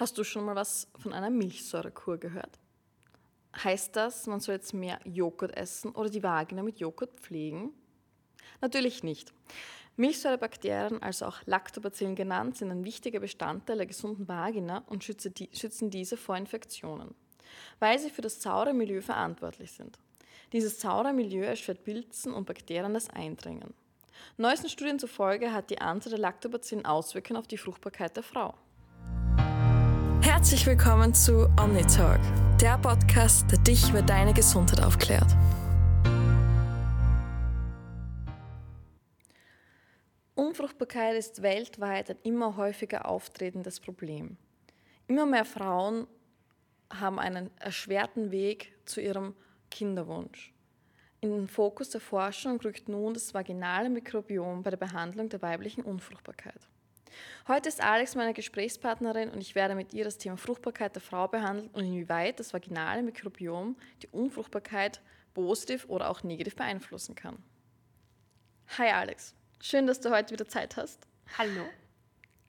Hast du schon mal was von einer Milchsäurekur gehört? Heißt das, man soll jetzt mehr Joghurt essen oder die Vagina mit Joghurt pflegen? Natürlich nicht. Milchsäurebakterien, also auch Lactobacillen genannt, sind ein wichtiger Bestandteil der gesunden Vagina und schützen diese vor Infektionen, weil sie für das saure Milieu verantwortlich sind. Dieses saure Milieu erschwert Pilzen und Bakterien das Eindringen. Neuesten Studien zufolge hat die Anzahl der Lactobacillen Auswirkungen auf die Fruchtbarkeit der Frau. Herzlich willkommen zu OmniTalk, der Podcast, der dich über deine Gesundheit aufklärt. Unfruchtbarkeit ist weltweit ein immer häufiger auftretendes Problem. Immer mehr Frauen haben einen erschwerten Weg zu ihrem Kinderwunsch. In den Fokus der Forschung rückt nun das vaginale Mikrobiom bei der Behandlung der weiblichen Unfruchtbarkeit. Heute ist Alex meine Gesprächspartnerin und ich werde mit ihr das Thema Fruchtbarkeit der Frau behandeln und inwieweit das vaginale Mikrobiom die Unfruchtbarkeit positiv oder auch negativ beeinflussen kann. Hi Alex, schön, dass du heute wieder Zeit hast. Hallo.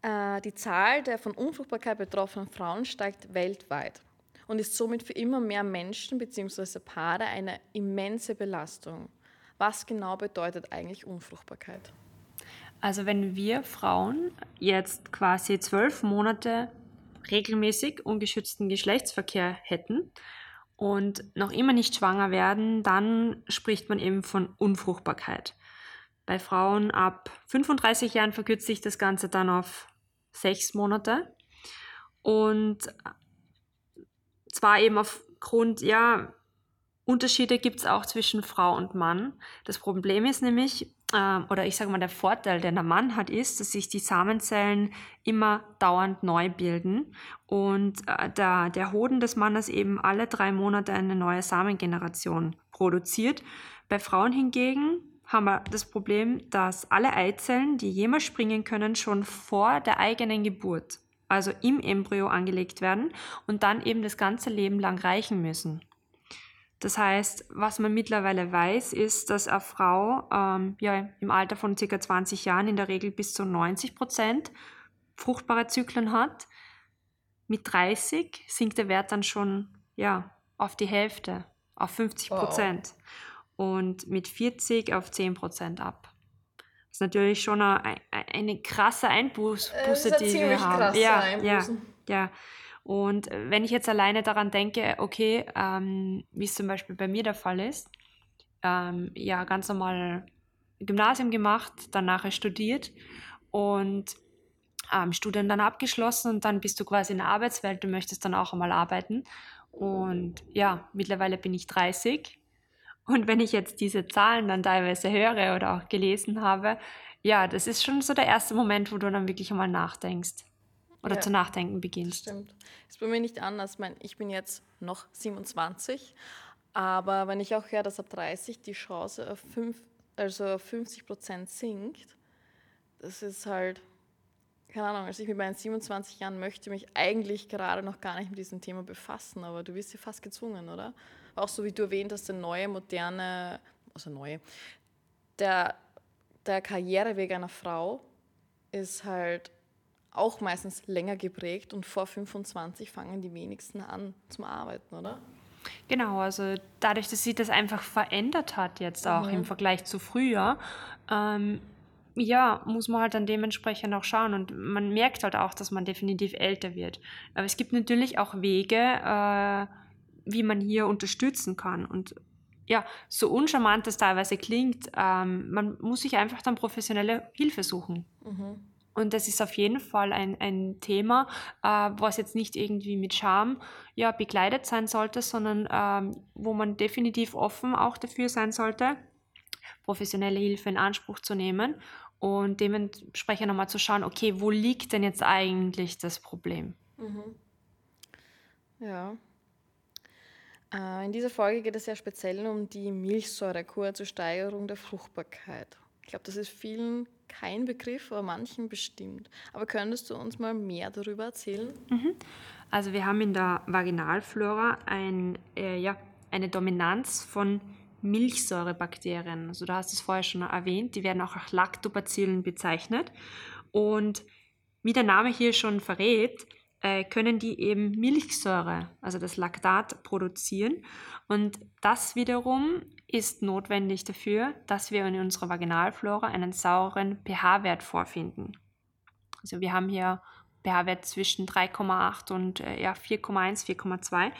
Äh, die Zahl der von Unfruchtbarkeit betroffenen Frauen steigt weltweit und ist somit für immer mehr Menschen bzw. Paare eine immense Belastung. Was genau bedeutet eigentlich Unfruchtbarkeit? Also wenn wir Frauen jetzt quasi zwölf Monate regelmäßig ungeschützten Geschlechtsverkehr hätten und noch immer nicht schwanger werden, dann spricht man eben von Unfruchtbarkeit. Bei Frauen ab 35 Jahren verkürzt sich das Ganze dann auf sechs Monate. Und zwar eben aufgrund, ja, Unterschiede gibt es auch zwischen Frau und Mann. Das Problem ist nämlich, oder ich sage mal, der Vorteil, den der Mann hat, ist, dass sich die Samenzellen immer dauernd neu bilden und äh, der, der Hoden des Mannes eben alle drei Monate eine neue Samengeneration produziert. Bei Frauen hingegen haben wir das Problem, dass alle Eizellen, die jemals springen können, schon vor der eigenen Geburt, also im Embryo angelegt werden und dann eben das ganze Leben lang reichen müssen. Das heißt, was man mittlerweile weiß, ist, dass eine Frau ähm, ja, im Alter von ca. 20 Jahren in der Regel bis zu 90 Prozent fruchtbare Zyklen hat. Mit 30 sinkt der Wert dann schon ja, auf die Hälfte, auf 50 Prozent. Wow. Und mit 40 auf 10 Prozent ab. Das ist natürlich schon eine, eine krasse Einbuße, die wir haben. Ja, ja, ja. Und wenn ich jetzt alleine daran denke, okay, ähm, wie es zum Beispiel bei mir der Fall ist, ähm, ja, ganz normal Gymnasium gemacht, dann nachher studiert und ähm, Studium dann abgeschlossen und dann bist du quasi in der Arbeitswelt, du möchtest dann auch einmal arbeiten. Und ja, mittlerweile bin ich 30. Und wenn ich jetzt diese Zahlen dann teilweise höre oder auch gelesen habe, ja, das ist schon so der erste Moment, wo du dann wirklich einmal nachdenkst oder ja, zu nachdenken beginnst. Stimmt. Ist bei mir nicht anders. Ich, meine, ich bin jetzt noch 27, aber wenn ich auch höre, dass ab 30 die Chance auf, fünf, also auf 50 Prozent sinkt, das ist halt, keine Ahnung, also ich mit meinen 27 Jahren möchte mich eigentlich gerade noch gar nicht mit diesem Thema befassen, aber du wirst ja fast gezwungen, oder? Auch so wie du erwähnt hast, der neue, moderne, also neue, der, der Karriereweg einer Frau ist halt auch meistens länger geprägt und vor 25 fangen die wenigsten an zum Arbeiten, oder? Genau, also dadurch, dass sich das einfach verändert hat jetzt auch mhm. im Vergleich zu früher, ähm, ja, muss man halt dann dementsprechend auch schauen und man merkt halt auch, dass man definitiv älter wird. Aber es gibt natürlich auch Wege, äh, wie man hier unterstützen kann und ja, so uncharmant das teilweise klingt, ähm, man muss sich einfach dann professionelle Hilfe suchen. Mhm. Und das ist auf jeden Fall ein, ein Thema, äh, was jetzt nicht irgendwie mit Scham ja, begleitet sein sollte, sondern ähm, wo man definitiv offen auch dafür sein sollte, professionelle Hilfe in Anspruch zu nehmen und dementsprechend nochmal zu schauen, okay, wo liegt denn jetzt eigentlich das Problem? Mhm. Ja. Äh, in dieser Folge geht es ja speziell um die Milchsäurekur zur Steigerung der Fruchtbarkeit. Ich glaube, das ist vielen kein Begriff, aber manchen bestimmt. Aber könntest du uns mal mehr darüber erzählen? Mhm. Also wir haben in der Vaginalflora ein, äh, ja, eine Dominanz von Milchsäurebakterien. Also du hast es vorher schon erwähnt, die werden auch als Lactobacillen bezeichnet. Und wie der Name hier schon verrät, äh, können die eben Milchsäure, also das Laktat, produzieren. Und das wiederum ist notwendig dafür, dass wir in unserer Vaginalflora einen sauren pH-Wert vorfinden. Also wir haben hier pH-Wert zwischen 3,8 und äh, ja, 4,1, 4,2.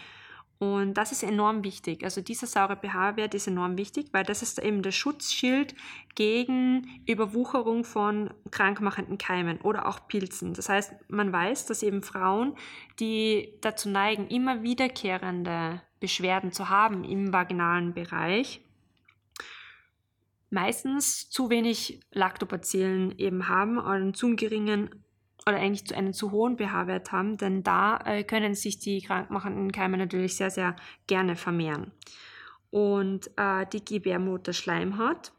Und das ist enorm wichtig. Also dieser saure pH-Wert ist enorm wichtig, weil das ist eben der Schutzschild gegen Überwucherung von krankmachenden Keimen oder auch Pilzen. Das heißt, man weiß, dass eben Frauen, die dazu neigen, immer wiederkehrende Beschwerden zu haben im vaginalen Bereich, meistens zu wenig Lactobacillen eben haben einen zu geringen oder eigentlich zu einen zu hohen pH-Wert haben, denn da äh, können sich die krankmachenden Keime natürlich sehr, sehr gerne vermehren. Und äh, die Gebärmutterschleimhaut,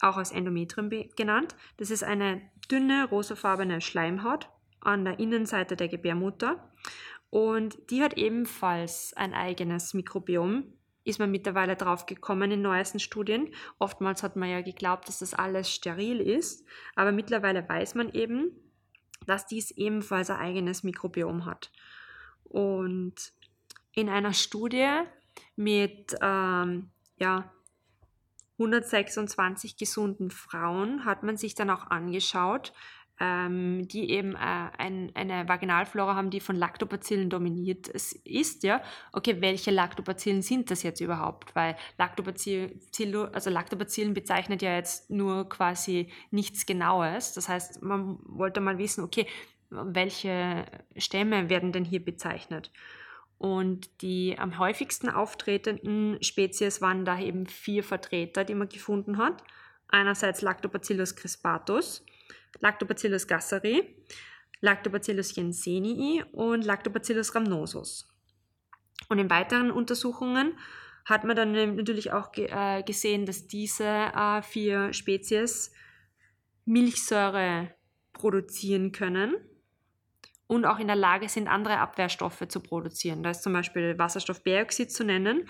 auch als Endometrium genannt, das ist eine dünne rosafarbene Schleimhaut an der Innenseite der Gebärmutter und die hat ebenfalls ein eigenes Mikrobiom. Ist man mittlerweile drauf gekommen in neuesten Studien. Oftmals hat man ja geglaubt, dass das alles steril ist, aber mittlerweile weiß man eben, dass dies ebenfalls ein eigenes Mikrobiom hat. Und in einer Studie mit ähm, ja, 126 gesunden Frauen hat man sich dann auch angeschaut, ähm, die eben äh, ein, eine Vaginalflora haben, die von Lactobacillen dominiert ist, ja. Okay, welche Lactobacillen sind das jetzt überhaupt? Weil Lactobacillen, also Lactobacillen bezeichnet ja jetzt nur quasi nichts Genaues. Das heißt, man wollte mal wissen, okay, welche Stämme werden denn hier bezeichnet? Und die am häufigsten auftretenden Spezies waren da eben vier Vertreter, die man gefunden hat. Einerseits Lactobacillus crispatus, Lactobacillus gasseri, Lactobacillus jensenii und Lactobacillus rhamnosus. Und in weiteren Untersuchungen hat man dann natürlich auch äh, gesehen, dass diese äh, vier Spezies Milchsäure produzieren können und auch in der Lage sind, andere Abwehrstoffe zu produzieren. Da ist zum Beispiel Wasserstoffperoxid zu nennen,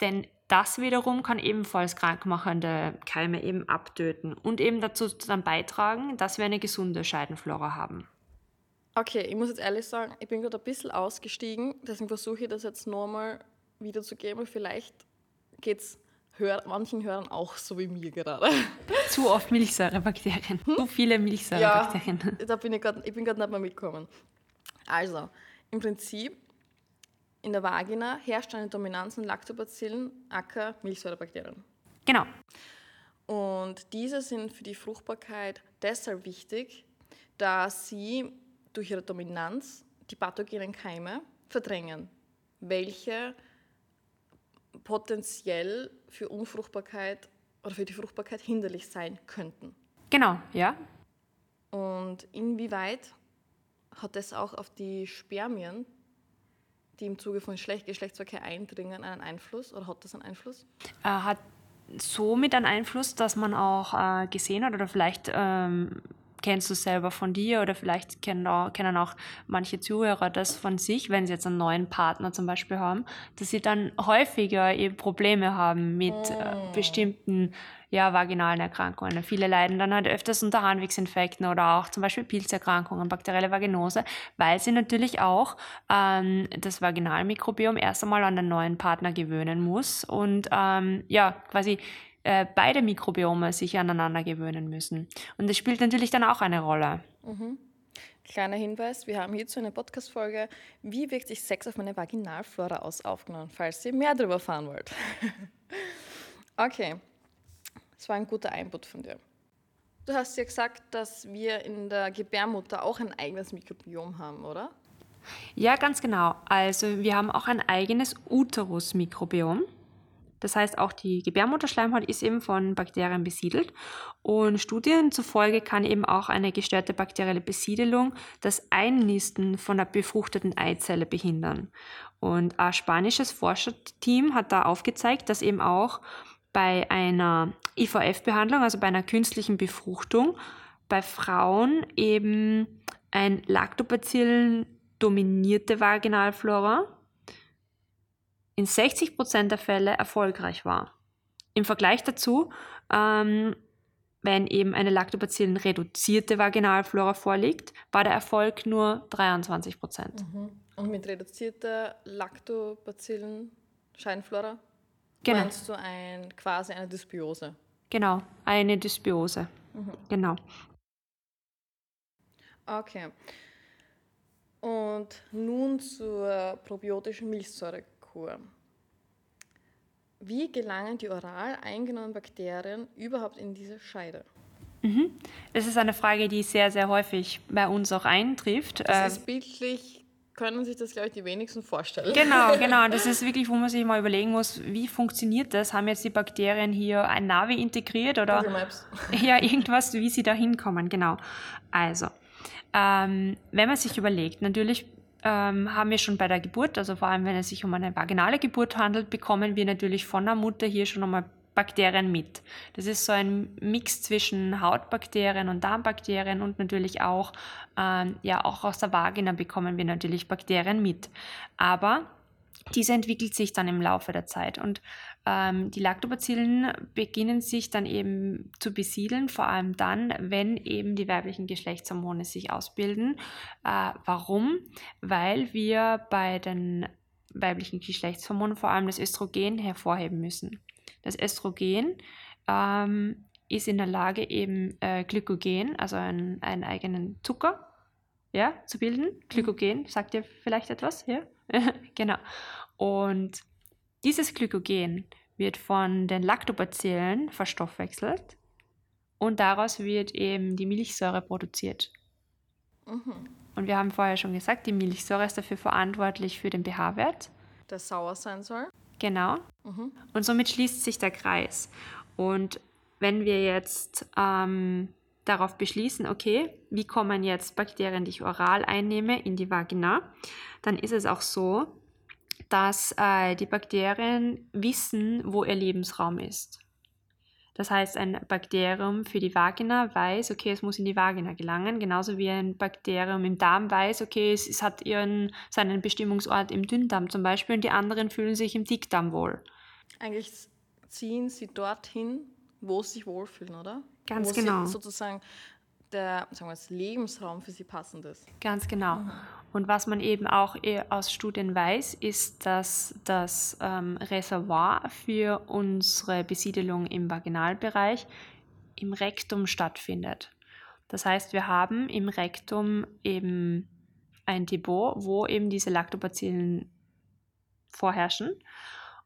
denn das wiederum kann ebenfalls krankmachende Keime eben abtöten und eben dazu dann beitragen, dass wir eine gesunde Scheidenflora haben. Okay, ich muss jetzt ehrlich sagen, ich bin gerade ein bisschen ausgestiegen, deswegen versuche ich das jetzt nochmal wiederzugeben. Vielleicht geht es Hör, manchen Hörern auch so wie mir gerade. Zu oft Milchsäurebakterien. Hm? Zu viele Milchsäurebakterien. Ja, da bin ich, grad, ich bin gerade nicht mehr mitgekommen. Also, im Prinzip in der Vagina herrscht eine Dominanz von Lactobacillen, Acker, Milchsäurebakterien. Genau. Und diese sind für die Fruchtbarkeit deshalb wichtig, da sie durch ihre Dominanz die pathogenen Keime verdrängen, welche potenziell für Unfruchtbarkeit oder für die Fruchtbarkeit hinderlich sein könnten. Genau, ja. Und inwieweit hat das auch auf die Spermien die im Zuge von Schlecht Geschlechtsverkehr eindringen, einen Einfluss oder hat das einen Einfluss? Äh, hat somit einen Einfluss, dass man auch äh, gesehen hat oder vielleicht ähm, kennst du selber von dir oder vielleicht kennen auch, kennen auch manche Zuhörer das von sich, wenn sie jetzt einen neuen Partner zum Beispiel haben, dass sie dann häufiger eben Probleme haben mit äh, oh. bestimmten ja, vaginalen Erkrankungen. Viele leiden dann halt öfters unter Harnwegsinfekten oder auch zum Beispiel Pilzerkrankungen, bakterielle Vaginose, weil sie natürlich auch ähm, das Vaginalmikrobiom erst einmal an den neuen Partner gewöhnen muss und ähm, ja, quasi äh, beide Mikrobiome sich aneinander gewöhnen müssen. Und das spielt natürlich dann auch eine Rolle. Mhm. Kleiner Hinweis, wir haben hierzu eine Podcast-Folge, wie wirkt sich Sex auf meine Vaginalflora aus, aufgenommen, falls ihr mehr darüber erfahren wollt. okay, das war ein guter Input von dir. Du hast ja gesagt, dass wir in der Gebärmutter auch ein eigenes Mikrobiom haben, oder? Ja, ganz genau. Also wir haben auch ein eigenes Uterus-Mikrobiom. Das heißt, auch die Gebärmutterschleimhaut ist eben von Bakterien besiedelt. Und Studien zufolge kann eben auch eine gestörte bakterielle Besiedelung das Einnisten von der befruchteten Eizelle behindern. Und ein spanisches Forscherteam hat da aufgezeigt, dass eben auch bei einer IVF-Behandlung, also bei einer künstlichen Befruchtung, bei Frauen eben ein Lactobacillen dominierte Vaginalflora in 60% der Fälle erfolgreich war. Im Vergleich dazu ähm, wenn eben eine Lactobacillen-reduzierte Vaginalflora vorliegt, war der Erfolg nur 23 Prozent. Mhm. Und mit reduzierter Lactobacillen-Scheinflora Genau. meinst du ein, quasi eine Dysbiose? Genau, eine Dysbiose. Mhm. Genau. Okay. Und nun zur probiotischen Milchsäurekur. Wie gelangen die oral eingenommenen Bakterien überhaupt in diese Scheide? Das ist eine Frage, die sehr, sehr häufig bei uns auch eintrifft. Das Äh, ist bildlich, können sich das, glaube ich, die wenigsten vorstellen. Genau, genau. Das ist wirklich, wo man sich mal überlegen muss, wie funktioniert das? Haben jetzt die Bakterien hier ein Navi integriert oder ja, irgendwas, wie sie da hinkommen? Genau. Also, ähm, wenn man sich überlegt, natürlich ähm, haben wir schon bei der Geburt, also vor allem wenn es sich um eine vaginale Geburt handelt, bekommen wir natürlich von der Mutter hier schon einmal Bakterien mit. Das ist so ein Mix zwischen Hautbakterien und Darmbakterien und natürlich auch, ähm, ja, auch aus der Vagina bekommen wir natürlich Bakterien mit. Aber diese entwickelt sich dann im Laufe der Zeit und ähm, die Lactobacillen beginnen sich dann eben zu besiedeln, vor allem dann, wenn eben die weiblichen Geschlechtshormone sich ausbilden. Äh, warum? Weil wir bei den weiblichen Geschlechtshormonen vor allem das Östrogen hervorheben müssen. Das Östrogen ähm, ist in der Lage, eben äh, Glykogen, also einen, einen eigenen Zucker, ja, zu bilden. Glykogen, sagt ihr vielleicht etwas? Ja? genau. Und dieses Glykogen wird von den Lactobacillen verstoffwechselt und daraus wird eben die Milchsäure produziert. Mhm. Und wir haben vorher schon gesagt, die Milchsäure ist dafür verantwortlich für den pH-Wert. Der sauer sein soll. Genau. Mhm. Und somit schließt sich der Kreis. Und wenn wir jetzt ähm, darauf beschließen, okay, wie kommen jetzt Bakterien, die ich oral einnehme, in die Vagina, dann ist es auch so, dass äh, die Bakterien wissen, wo ihr Lebensraum ist. Das heißt, ein Bakterium für die Vagina weiß, okay, es muss in die Vagina gelangen, genauso wie ein Bakterium im Darm weiß, okay, es, es hat ihren, seinen Bestimmungsort im Dünndarm zum Beispiel und die anderen fühlen sich im Dickdarm wohl. Eigentlich ziehen sie dorthin, wo sie sich wohlfühlen, oder? Ganz wo genau. Sozusagen der sagen wir, Lebensraum für sie passend ist. Ganz genau. Und was man eben auch eh aus Studien weiß, ist, dass das ähm, Reservoir für unsere Besiedelung im Vaginalbereich im Rektum stattfindet. Das heißt, wir haben im Rektum eben ein Depot, wo eben diese Lactobacillen vorherrschen.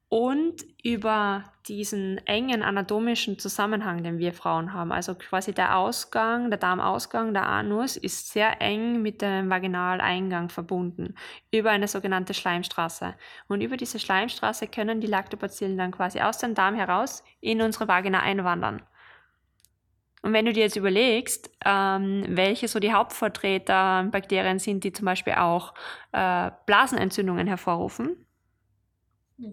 Und über diesen engen anatomischen Zusammenhang, den wir Frauen haben, also quasi der Ausgang, der Darmausgang, der Anus, ist sehr eng mit dem Vaginaleingang verbunden, über eine sogenannte Schleimstraße. Und über diese Schleimstraße können die Lactobacillen dann quasi aus dem Darm heraus in unsere Vagina einwandern. Und wenn du dir jetzt überlegst, ähm, welche so die Hauptvertreter Bakterien sind, die zum Beispiel auch äh, Blasenentzündungen hervorrufen,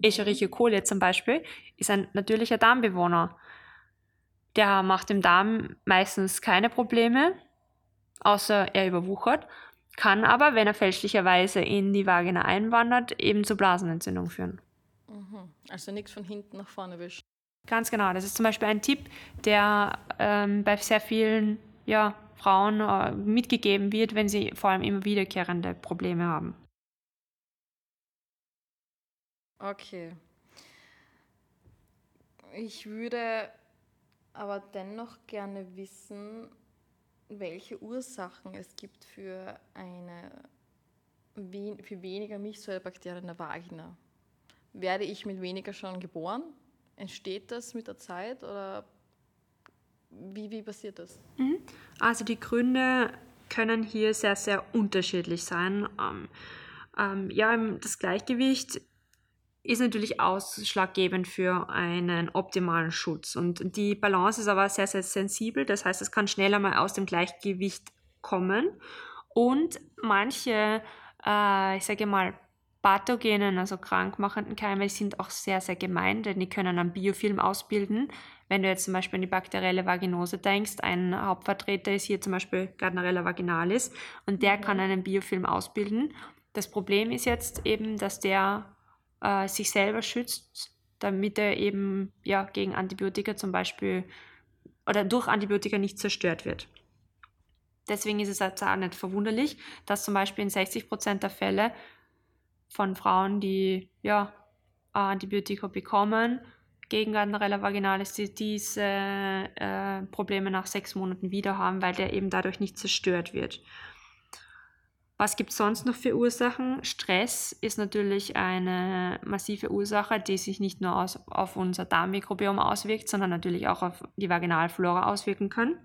Escherichia coli zum Beispiel ist ein natürlicher Darmbewohner. Der macht im Darm meistens keine Probleme, außer er überwuchert, kann aber, wenn er fälschlicherweise in die Vagina einwandert, eben zu Blasenentzündung führen. Mhm. Also nichts von hinten nach vorne wischen. Ganz genau. Das ist zum Beispiel ein Tipp, der ähm, bei sehr vielen ja, Frauen äh, mitgegeben wird, wenn sie vor allem immer wiederkehrende Probleme haben. Okay. Ich würde aber dennoch gerne wissen, welche Ursachen es gibt für eine für weniger Milchsäurebakterien in der Vagina. Werde ich mit weniger schon geboren? Entsteht das mit der Zeit oder wie, wie passiert das? Also die Gründe können hier sehr, sehr unterschiedlich sein. Ähm, ähm, ja, das Gleichgewicht ist natürlich ausschlaggebend für einen optimalen Schutz. Und die Balance ist aber sehr, sehr sensibel. Das heißt, es kann schneller mal aus dem Gleichgewicht kommen. Und manche, äh, ich sage mal, pathogenen, also krankmachenden Keime, sind auch sehr, sehr gemein, denn die können einen Biofilm ausbilden. Wenn du jetzt zum Beispiel an die bakterielle Vaginose denkst, ein Hauptvertreter ist hier zum Beispiel Gardnerella vaginalis und der kann einen Biofilm ausbilden. Das Problem ist jetzt eben, dass der äh, sich selber schützt, damit er eben ja, gegen Antibiotika zum Beispiel oder durch Antibiotika nicht zerstört wird. Deswegen ist es jetzt auch nicht verwunderlich, dass zum Beispiel in 60 Prozent der Fälle von Frauen, die ja, Antibiotika bekommen, gegen Gardnerella vaginalis, die diese äh, Probleme nach sechs Monaten wieder haben, weil der eben dadurch nicht zerstört wird. Was gibt es sonst noch für Ursachen? Stress ist natürlich eine massive Ursache, die sich nicht nur aus, auf unser Darmmikrobiom auswirkt, sondern natürlich auch auf die Vaginalflora auswirken kann.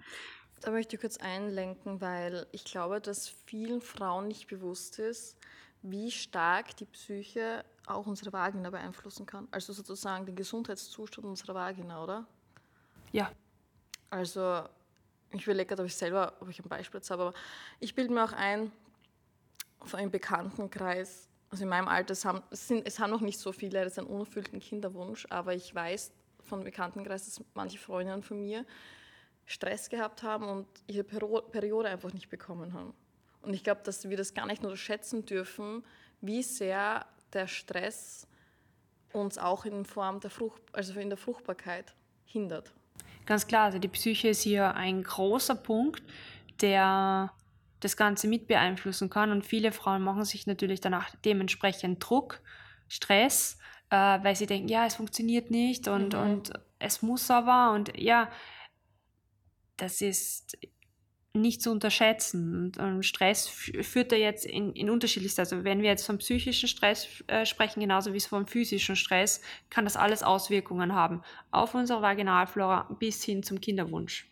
Da möchte ich kurz einlenken, weil ich glaube, dass vielen Frauen nicht bewusst ist, wie stark die Psyche auch unsere Vagina beeinflussen kann. Also sozusagen den Gesundheitszustand unserer Vagina, oder? Ja. Also ich überlege gerade, ob ich selber, ob ich ein Beispiel habe, aber ich bilde mir auch ein, von einem Bekanntenkreis, also in meinem Alter, es haben, es, sind, es haben noch nicht so viele, das ist ein unerfüllten Kinderwunsch, aber ich weiß von Bekanntenkreis, dass manche Freundinnen von mir Stress gehabt haben und ihre Periode einfach nicht bekommen haben. Und ich glaube, dass wir das gar nicht nur schätzen dürfen, wie sehr der Stress uns auch in Form der Frucht, also in der Fruchtbarkeit hindert. Ganz klar, also die Psyche ist hier ein großer Punkt, der das Ganze mit beeinflussen kann. Und viele Frauen machen sich natürlich danach dementsprechend Druck, Stress, äh, weil sie denken, ja, es funktioniert nicht und, mhm. und es muss aber. Und ja, das ist nicht zu unterschätzen. Und, Stress führt da jetzt in, in unterschiedlichste, also wenn wir jetzt vom psychischen Stress äh, sprechen, genauso wie es vom physischen Stress, kann das alles Auswirkungen haben auf unsere Vaginalflora bis hin zum Kinderwunsch.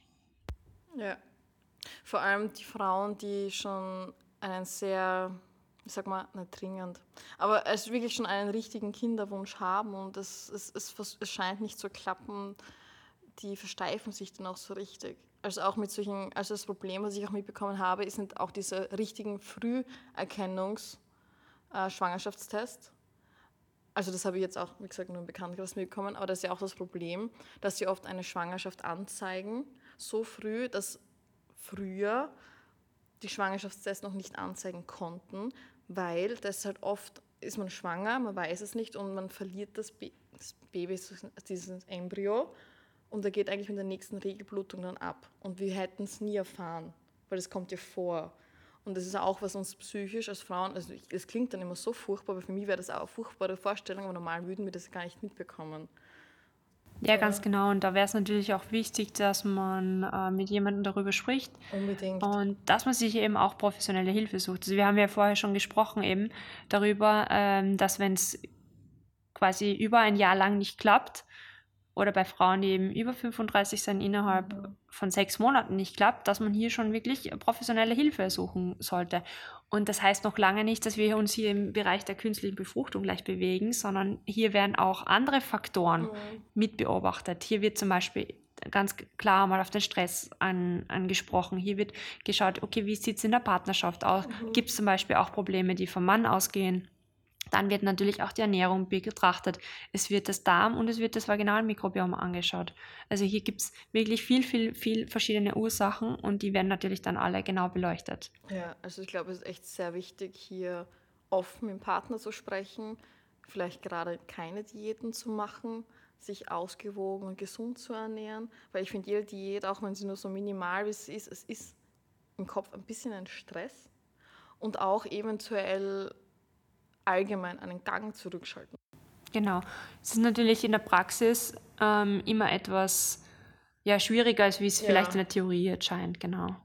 Ja, vor allem die Frauen, die schon einen sehr, ich sag mal, nicht dringend, aber also wirklich schon einen richtigen Kinderwunsch haben und es, es, es, es scheint nicht zu klappen, die versteifen sich dann auch so richtig. Also auch mit solchen, also das Problem, was ich auch mitbekommen habe, sind auch diese richtigen Früherkennungs-Schwangerschaftstests. Äh, also das habe ich jetzt auch, wie gesagt, nur im Bekanntenkreis mitbekommen, aber das ist ja auch das Problem, dass sie oft eine Schwangerschaft anzeigen, so früh, dass früher die Schwangerschaftstests noch nicht anzeigen konnten, weil das halt oft ist man schwanger, man weiß es nicht und man verliert das, das Baby, dieses Embryo und er geht eigentlich mit der nächsten Regelblutung dann ab. Und wir hätten es nie erfahren, weil das kommt ja vor. Und das ist auch, was uns psychisch als Frauen, also es klingt dann immer so furchtbar, aber für mich wäre das auch eine furchtbare Vorstellung, aber normal würden wir das gar nicht mitbekommen. Ja, ganz genau. Und da wäre es natürlich auch wichtig, dass man äh, mit jemandem darüber spricht. Unbedingt. Und dass man sich eben auch professionelle Hilfe sucht. Also wir haben ja vorher schon gesprochen eben darüber, ähm, dass wenn es quasi über ein Jahr lang nicht klappt, oder bei Frauen, die eben über 35 sind, innerhalb von sechs Monaten nicht klappt, dass man hier schon wirklich professionelle Hilfe suchen sollte. Und das heißt noch lange nicht, dass wir uns hier im Bereich der künstlichen Befruchtung gleich bewegen, sondern hier werden auch andere Faktoren mhm. mit beobachtet. Hier wird zum Beispiel ganz klar mal auf den Stress an, angesprochen. Hier wird geschaut, okay, wie sieht es in der Partnerschaft aus? Mhm. Gibt es zum Beispiel auch Probleme, die vom Mann ausgehen? Dann wird natürlich auch die Ernährung betrachtet. Es wird das Darm und es wird das Vaginalmikrobiom angeschaut. Also hier gibt es wirklich viel, viel, viel verschiedene Ursachen und die werden natürlich dann alle genau beleuchtet. Ja, also ich glaube, es ist echt sehr wichtig, hier offen mit dem Partner zu sprechen, vielleicht gerade keine Diäten zu machen, sich ausgewogen und gesund zu ernähren, weil ich finde, jede Diät, auch wenn sie nur so minimal ist, es ist im Kopf ein bisschen ein Stress und auch eventuell allgemein einen Gang zurückschalten. Genau. Es ist natürlich in der Praxis ähm, immer etwas ja, schwieriger, als wie es ja. vielleicht in der Theorie erscheint, genau.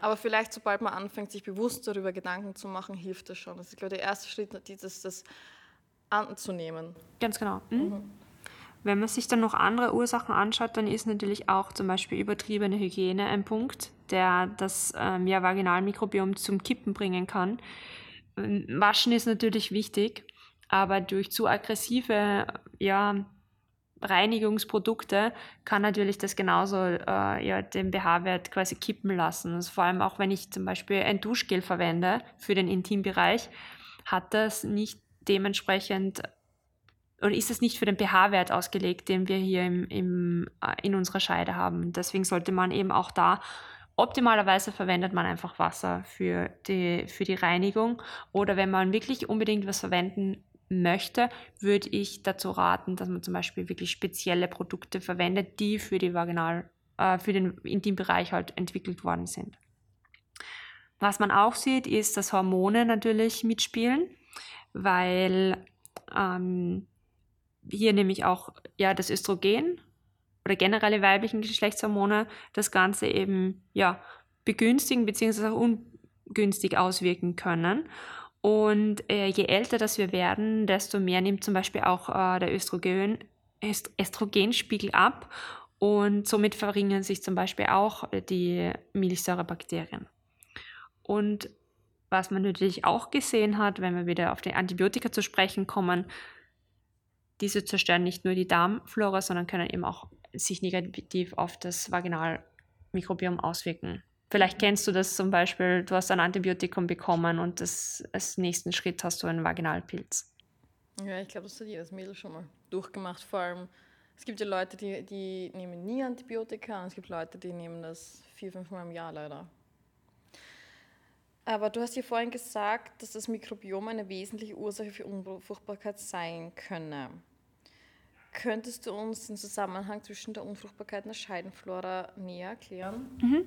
Aber vielleicht, sobald man anfängt, sich bewusst darüber Gedanken zu machen, hilft das schon. Das ist, glaube ich, der erste Schritt, dieses, das anzunehmen. Ganz genau. Mhm. Mhm. Wenn man sich dann noch andere Ursachen anschaut, dann ist natürlich auch zum Beispiel übertriebene Hygiene ein Punkt, der das ähm, ja, Vaginalmikrobiom zum Kippen bringen kann. Waschen ist natürlich wichtig, aber durch zu aggressive ja, Reinigungsprodukte kann natürlich das genauso äh, ja, den pH-Wert quasi kippen lassen. Also vor allem auch wenn ich zum Beispiel ein Duschgel verwende für den Intimbereich, hat das nicht dementsprechend oder ist es nicht für den pH-Wert ausgelegt, den wir hier im, im, äh, in unserer Scheide haben. Deswegen sollte man eben auch da Optimalerweise verwendet man einfach Wasser für die, für die Reinigung oder wenn man wirklich unbedingt was verwenden möchte, würde ich dazu raten, dass man zum Beispiel wirklich spezielle Produkte verwendet, die für die Vaginal, äh, für den Intimbereich halt entwickelt worden sind. Was man auch sieht, ist, dass Hormone natürlich mitspielen, weil ähm, hier nämlich auch ja das Östrogen oder generelle weiblichen Geschlechtshormone das Ganze eben ja begünstigen bzw. auch ungünstig auswirken können. Und äh, je älter das wir werden, desto mehr nimmt zum Beispiel auch äh, der Östrogen, Östrogenspiegel ab und somit verringern sich zum Beispiel auch die Milchsäurebakterien. Und was man natürlich auch gesehen hat, wenn wir wieder auf die Antibiotika zu sprechen kommen, diese zerstören nicht nur die Darmflora, sondern können eben auch sich negativ auf das Vaginalmikrobiom auswirken. Vielleicht kennst du das zum Beispiel, du hast ein Antibiotikum bekommen und das, als nächsten Schritt hast du einen Vaginalpilz. Ja, ich glaube, das hat jedes Mädel schon mal durchgemacht. Vor allem, es gibt ja Leute, die, die nehmen nie Antibiotika und es gibt Leute, die nehmen das vier, fünf Mal im Jahr leider. Aber du hast ja vorhin gesagt, dass das Mikrobiom eine wesentliche Ursache für Unfruchtbarkeit sein könne. Könntest du uns den Zusammenhang zwischen der Unfruchtbarkeit und der Scheidenflora näher erklären? Mhm.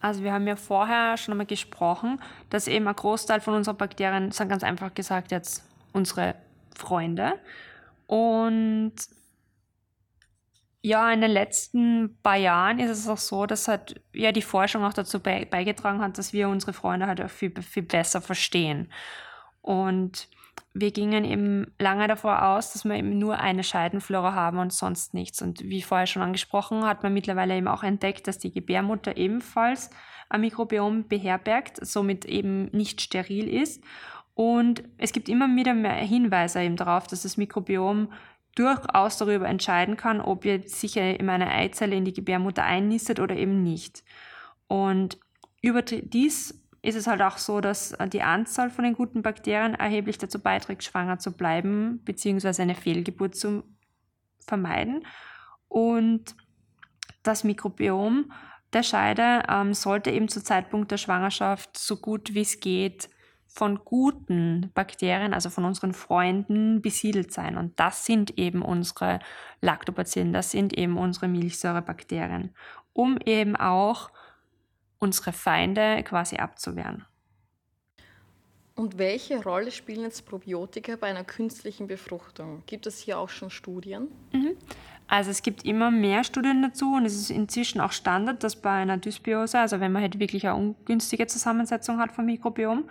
Also wir haben ja vorher schon einmal gesprochen, dass eben ein Großteil von unseren Bakterien sind ganz einfach gesagt jetzt unsere Freunde. Und ja, in den letzten paar Jahren ist es auch so, dass halt ja die Forschung auch dazu beigetragen hat, dass wir unsere Freunde halt auch viel, viel besser verstehen. Und wir gingen eben lange davor aus, dass wir eben nur eine Scheidenflora haben und sonst nichts. Und wie vorher schon angesprochen, hat man mittlerweile eben auch entdeckt, dass die Gebärmutter ebenfalls ein Mikrobiom beherbergt, somit eben nicht steril ist. Und es gibt immer wieder mehr Hinweise eben darauf, dass das Mikrobiom durchaus darüber entscheiden kann, ob jetzt sicher in eine Eizelle in die Gebärmutter einnistet oder eben nicht. Und über dies ist es halt auch so, dass äh, die Anzahl von den guten Bakterien erheblich dazu beiträgt, schwanger zu bleiben, beziehungsweise eine Fehlgeburt zu vermeiden. Und das Mikrobiom der Scheide ähm, sollte eben zu Zeitpunkt der Schwangerschaft so gut wie es geht von guten Bakterien, also von unseren Freunden, besiedelt sein. Und das sind eben unsere Lactobacillen, das sind eben unsere Milchsäurebakterien, um eben auch unsere Feinde quasi abzuwehren. Und welche Rolle spielen jetzt Probiotika bei einer künstlichen Befruchtung? Gibt es hier auch schon Studien? Mhm. Also es gibt immer mehr Studien dazu und es ist inzwischen auch Standard, dass bei einer Dysbiose, also wenn man halt wirklich eine ungünstige Zusammensetzung hat vom Mikrobiom,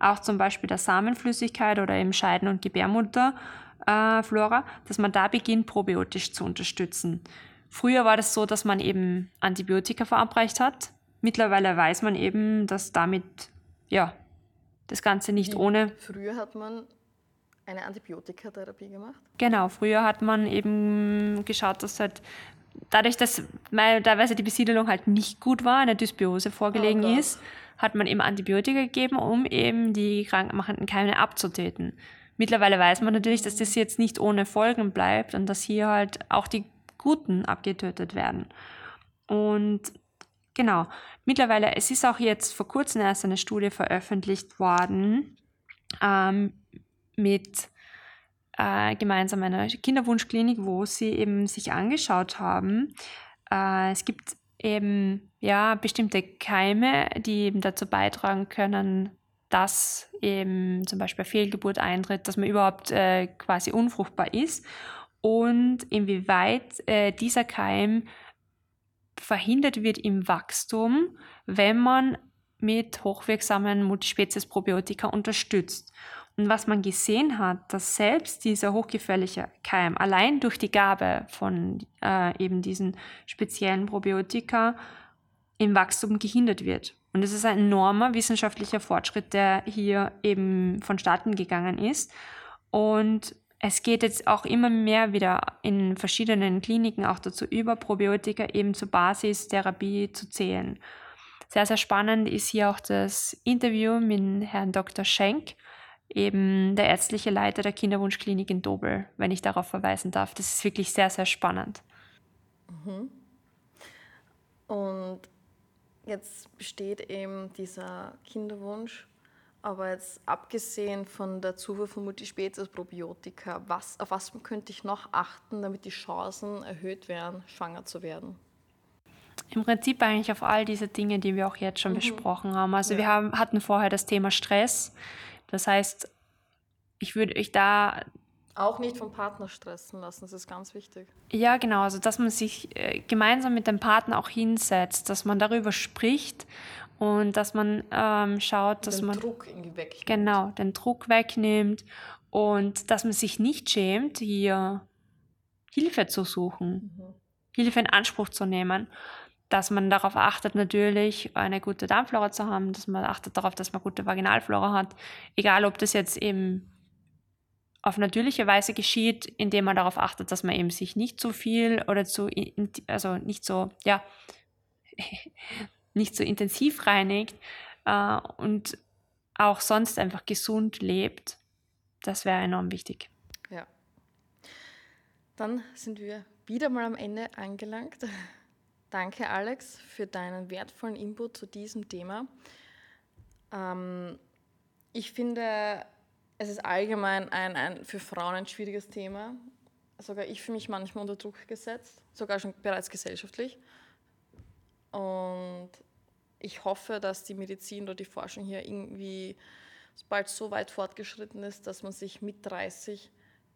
auch zum Beispiel der Samenflüssigkeit oder im Scheiden- und Gebärmutterflora, äh, dass man da beginnt, probiotisch zu unterstützen. Früher war das so, dass man eben Antibiotika verabreicht hat, mittlerweile weiß man eben, dass damit ja das Ganze nicht ohne. Früher hat man eine Antibiotikatherapie gemacht? Genau, früher hat man eben geschaut, dass halt dadurch, dass teilweise die Besiedelung halt nicht gut war, eine Dysbiose vorgelegen oh ist, hat man eben Antibiotika gegeben, um eben die krankmachenden Keime abzutöten. Mittlerweile weiß man natürlich, dass das jetzt nicht ohne Folgen bleibt und dass hier halt auch die Guten abgetötet werden. Und Genau. Mittlerweile, es ist auch jetzt vor kurzem erst eine Studie veröffentlicht worden ähm, mit äh, gemeinsam einer Kinderwunschklinik, wo sie eben sich angeschaut haben. Äh, es gibt eben ja bestimmte Keime, die eben dazu beitragen können, dass eben zum Beispiel Fehlgeburt eintritt, dass man überhaupt äh, quasi unfruchtbar ist und inwieweit äh, dieser Keim verhindert wird im Wachstum, wenn man mit hochwirksamen Multispezies-Probiotika unterstützt. Und was man gesehen hat, dass selbst dieser hochgefährliche Keim allein durch die Gabe von äh, eben diesen speziellen Probiotika im Wachstum gehindert wird. Und es ist ein enormer wissenschaftlicher Fortschritt, der hier eben vonstatten gegangen ist. Und es geht jetzt auch immer mehr wieder in verschiedenen Kliniken auch dazu über, Probiotika eben zur Basistherapie zu zählen. Sehr, sehr spannend ist hier auch das Interview mit Herrn Dr. Schenk, eben der ärztliche Leiter der Kinderwunschklinik in Dobel, wenn ich darauf verweisen darf. Das ist wirklich sehr, sehr spannend. Mhm. Und jetzt besteht eben dieser Kinderwunsch aber jetzt abgesehen von der Zufuhr von Multispezies-Probiotika, was, auf was könnte ich noch achten, damit die Chancen erhöht werden, schwanger zu werden? im Prinzip eigentlich auf all diese Dinge, die wir auch jetzt schon mhm. besprochen haben. Also ja. wir haben, hatten vorher das Thema Stress. Das heißt, ich würde euch da auch nicht vom Partner stressen lassen, das ist ganz wichtig. Ja, genau, also dass man sich äh, gemeinsam mit dem Partner auch hinsetzt, dass man darüber spricht und dass man ähm, schaut, dass den man den Druck. Genau, den Druck wegnimmt und dass man sich nicht schämt, hier Hilfe zu suchen, mhm. Hilfe in Anspruch zu nehmen. Dass man darauf achtet, natürlich eine gute Darmflora zu haben, dass man achtet darauf, dass man gute Vaginalflora hat. Egal, ob das jetzt eben auf natürliche Weise geschieht, indem man darauf achtet, dass man eben sich nicht zu viel oder zu, also nicht so, ja, nicht so intensiv reinigt äh, und auch sonst einfach gesund lebt. Das wäre enorm wichtig. Ja. Dann sind wir wieder mal am Ende angelangt. Danke, Alex, für deinen wertvollen Input zu diesem Thema. Ähm, ich finde, es ist allgemein ein, ein für Frauen ein schwieriges Thema. Sogar ich fühle mich manchmal unter Druck gesetzt, sogar schon bereits gesellschaftlich. Und ich hoffe, dass die Medizin oder die Forschung hier irgendwie bald so weit fortgeschritten ist, dass man sich mit 30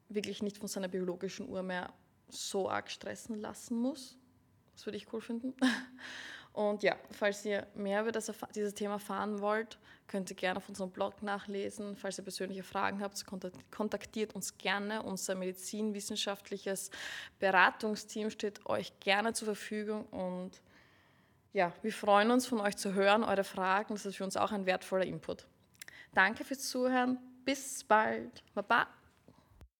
wirklich nicht von seiner biologischen Uhr mehr so arg stressen lassen muss. Das würde ich cool finden. Und ja, falls ihr mehr über das, dieses Thema erfahren wollt, könnt ihr gerne auf unserem Blog nachlesen. Falls ihr persönliche Fragen habt, kontaktiert uns gerne. Unser medizinwissenschaftliches Beratungsteam steht euch gerne zur Verfügung. Und ja, wir freuen uns, von euch zu hören, eure Fragen. Das ist für uns auch ein wertvoller Input. Danke fürs Zuhören. Bis bald. Baba.